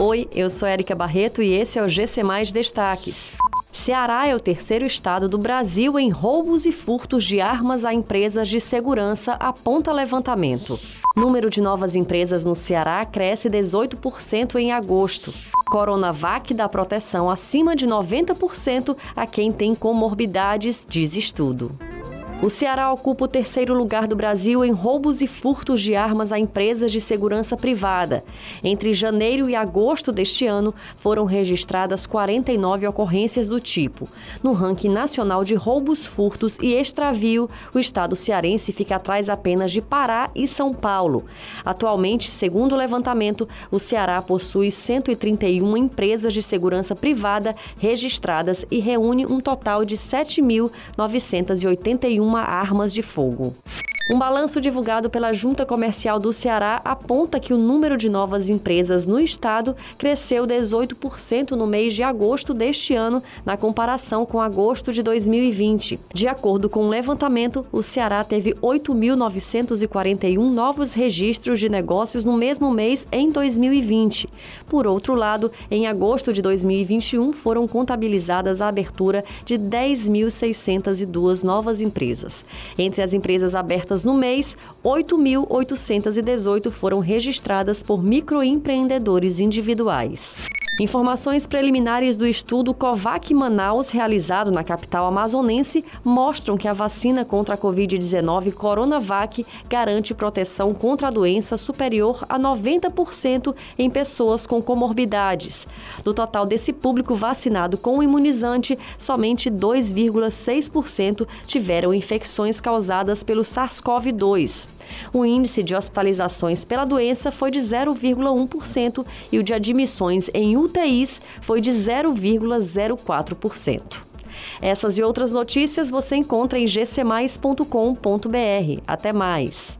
Oi, eu sou Erika Barreto e esse é o GC Mais Destaques. Ceará é o terceiro estado do Brasil em roubos e furtos de armas a empresas de segurança, aponta levantamento. Número de novas empresas no Ceará cresce 18% em agosto. Coronavac dá proteção acima de 90% a quem tem comorbidades, diz estudo. O Ceará ocupa o terceiro lugar do Brasil em roubos e furtos de armas a empresas de segurança privada. Entre janeiro e agosto deste ano, foram registradas 49 ocorrências do tipo. No ranking nacional de roubos, furtos e extravio, o estado cearense fica atrás apenas de Pará e São Paulo. Atualmente, segundo o levantamento, o Ceará possui 131 empresas de segurança privada registradas e reúne um total de 7.981 armas de fogo. Um balanço divulgado pela Junta Comercial do Ceará aponta que o número de novas empresas no estado cresceu 18% no mês de agosto deste ano, na comparação com agosto de 2020. De acordo com o um levantamento, o Ceará teve 8.941 novos registros de negócios no mesmo mês em 2020. Por outro lado, em agosto de 2021 foram contabilizadas a abertura de 10.602 novas empresas. Entre as empresas abertas no mês, 8.818 foram registradas por microempreendedores individuais. Informações preliminares do estudo COVAC Manaus, realizado na capital amazonense, mostram que a vacina contra a Covid-19 Coronavac garante proteção contra a doença superior a 90% em pessoas com comorbidades. Do total desse público vacinado com o imunizante, somente 2,6% tiveram infecções causadas pelo SARS-CoV-2. O índice de hospitalizações pela doença foi de 0,1% e o de admissões em UTIs foi de 0,04%. Essas e outras notícias você encontra em gcmais.com.br. Até mais!